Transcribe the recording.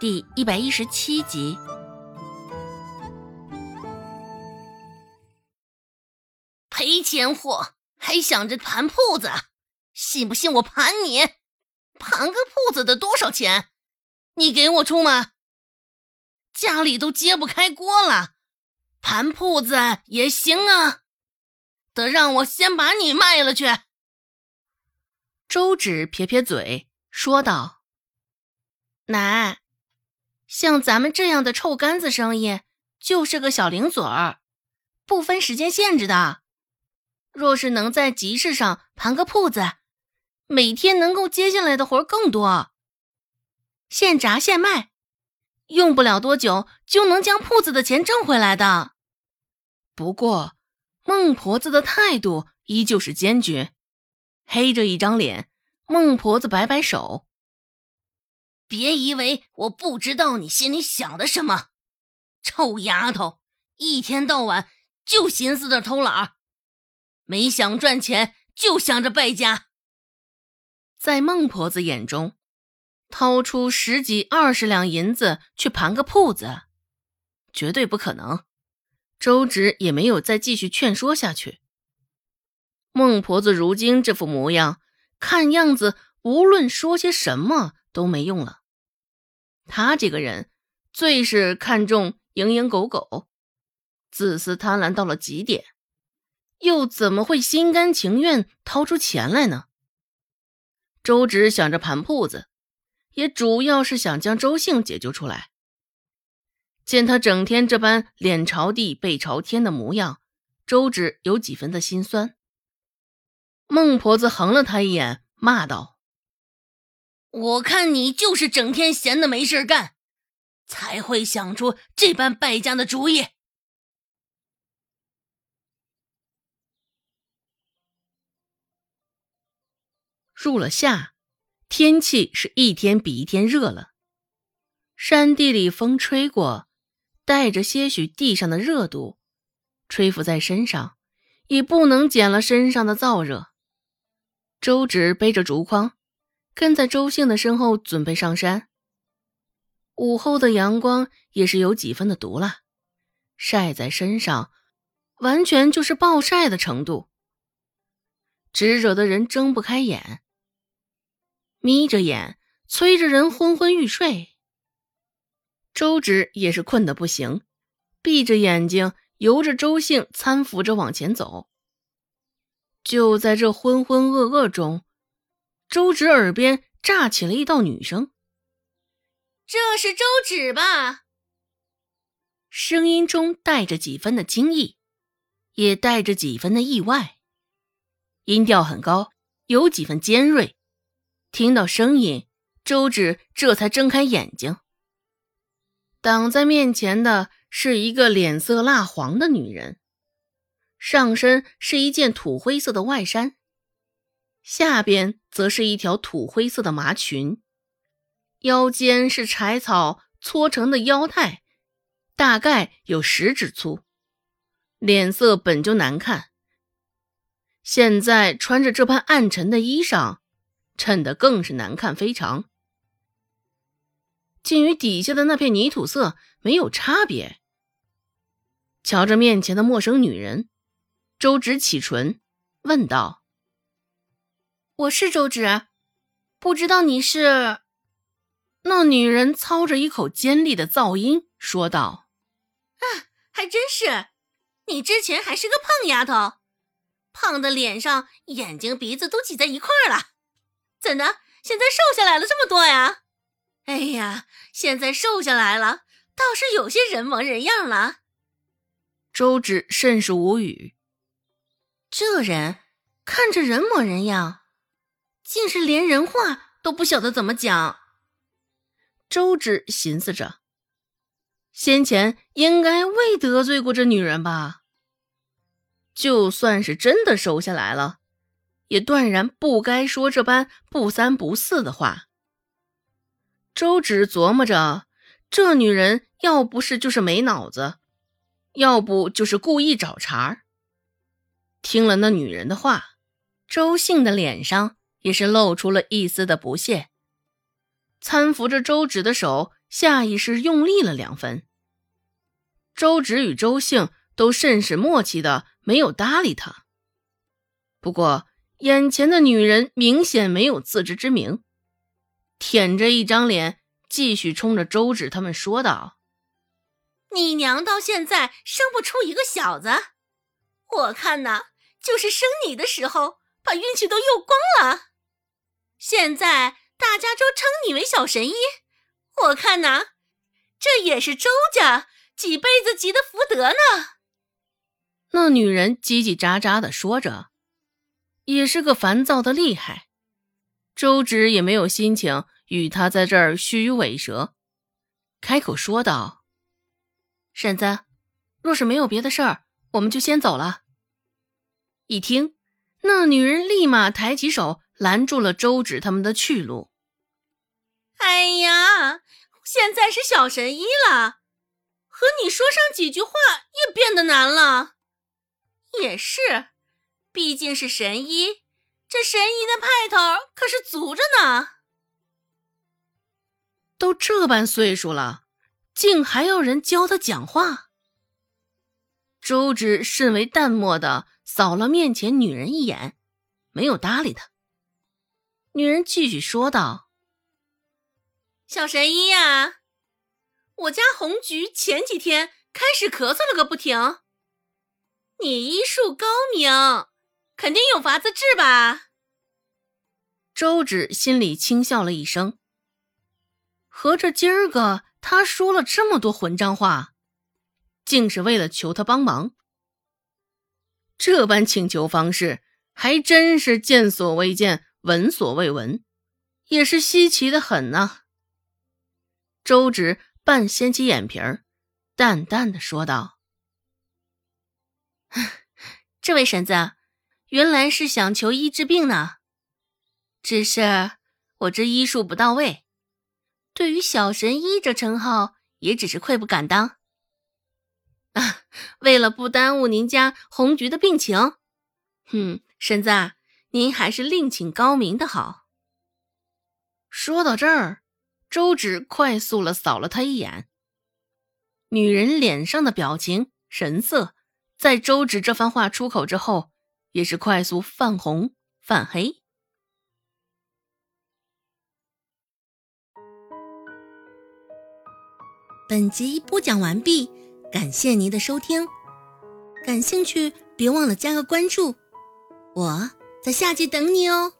第一百一十七集。赔钱货，还想着盘铺子？信不信我盘你？盘个铺子得多少钱？你给我出吗？家里都揭不开锅了，盘铺子也行啊，得让我先把你卖了去。周芷撇撇嘴，说道：“奶，像咱们这样的臭干子生意，就是个小零嘴儿，不分时间限制的。若是能在集市上盘个铺子，每天能够接下来的活更多。现炸现卖，用不了多久就能将铺子的钱挣回来的。不过，孟婆子的态度依旧是坚决。”黑着一张脸，孟婆子摆摆手：“别以为我不知道你心里想的什么，臭丫头，一天到晚就寻思着偷懒儿，没想赚钱就想着败家。”在孟婆子眼中，掏出十几二十两银子去盘个铺子，绝对不可能。周芷也没有再继续劝说下去。孟婆子如今这副模样，看样子无论说些什么都没用了。他这个人最是看重蝇营狗苟，自私贪婪到了极点，又怎么会心甘情愿掏出钱来呢？周芷想着盘铺子，也主要是想将周姓解救出来。见他整天这般脸朝地背朝天的模样，周芷有几分的心酸。孟婆子横了他一眼，骂道：“我看你就是整天闲的没事干，才会想出这般败家的主意。”入了夏，天气是一天比一天热了。山地里风吹过，带着些许地上的热度，吹拂在身上，也不能减了身上的燥热。周芷背着竹筐，跟在周兴的身后准备上山。午后的阳光也是有几分的毒辣，晒在身上，完全就是暴晒的程度，直惹得人睁不开眼，眯着眼催着人昏昏欲睡。周芷也是困得不行，闭着眼睛由着周兴搀扶着往前走。就在这浑浑噩噩中，周芷耳边炸起了一道女声：“这是周芷吧？”声音中带着几分的惊异，也带着几分的意外，音调很高，有几分尖锐。听到声音，周芷这才睁开眼睛。挡在面前的是一个脸色蜡黄的女人。上身是一件土灰色的外衫，下边则是一条土灰色的麻裙，腰间是柴草搓成的腰带，大概有十指粗。脸色本就难看，现在穿着这般暗沉的衣裳，衬得更是难看非常，竟与底下的那片泥土色没有差别。瞧着面前的陌生女人。周芷启唇，问道：“我是周芷，不知道你是？”那女人操着一口尖利的噪音说道：“啊，还真是！你之前还是个胖丫头，胖的脸上眼睛鼻子都挤在一块儿了，怎的？现在瘦下来了这么多呀？哎呀，现在瘦下来了，倒是有些人模人样了。”周芷甚是无语。这人看着人模人样，竟是连人话都不晓得怎么讲。周芷寻思着，先前应该未得罪过这女人吧？就算是真的收下来了，也断然不该说这般不三不四的话。周芷琢磨着，这女人要不是就是没脑子，要不就是故意找茬儿。听了那女人的话，周姓的脸上也是露出了一丝的不屑，搀扶着周芷的手下意识用力了两分。周芷与周兴都甚是默契的没有搭理他。不过，眼前的女人明显没有自知之明，舔着一张脸，继续冲着周芷他们说道：“你娘到现在生不出一个小子，我看呐，就是生你的时候把运气都用光了。现在大家都称你为小神医，我看呐，这也是周家几辈子积的福德呢。”那女人叽叽喳喳的说着。也是个烦躁的厉害，周芷也没有心情与他在这儿虚与委蛇，开口说道：“婶子，若是没有别的事儿，我们就先走了。”一听，那女人立马抬起手拦住了周芷他们的去路。“哎呀，现在是小神医了，和你说上几句话也变得难了。”也是。毕竟是神医，这神医的派头可是足着呢。都这般岁数了，竟还要人教他讲话。周芷甚为淡漠的扫了面前女人一眼，没有搭理他。女人继续说道：“小神医呀，我家红菊前几天开始咳嗽了个不停，你医术高明。”肯定有法子治吧？周芷心里轻笑了一声，合着今儿个他说了这么多混账话，竟是为了求他帮忙。这般请求方式还真是见所未见，闻所未闻，也是稀奇的很呐。周芷半掀起眼皮儿，淡淡的说道：“ 这位婶子。”原来是想求医治病呢，只是我这医术不到位，对于小神医这称号也只是愧不敢当。啊，为了不耽误您家红菊的病情，哼，婶子，您还是另请高明的好。说到这儿，周芷快速了扫了他一眼，女人脸上的表情神色，在周芷这番话出口之后。也是快速泛红泛黑。本集播讲完毕，感谢您的收听。感兴趣，别忘了加个关注，我在下集等你哦。